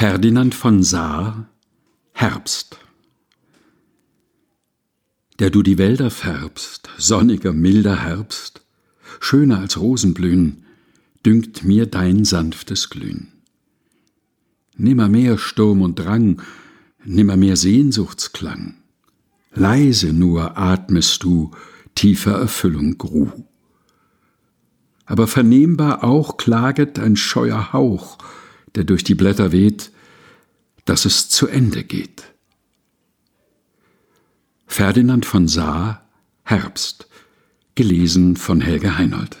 Ferdinand von Saar Herbst Der du die Wälder färbst, sonniger, milder Herbst, schöner als Rosenblühen, dünkt mir dein sanftes Glühen. Nimmermehr Sturm und Drang, nimmermehr Sehnsuchtsklang, leise nur atmest du tiefer Erfüllung Gruh. Aber vernehmbar auch klaget ein scheuer Hauch, der durch die Blätter weht, dass es zu Ende geht. Ferdinand von Saar Herbst gelesen von Helge Heinold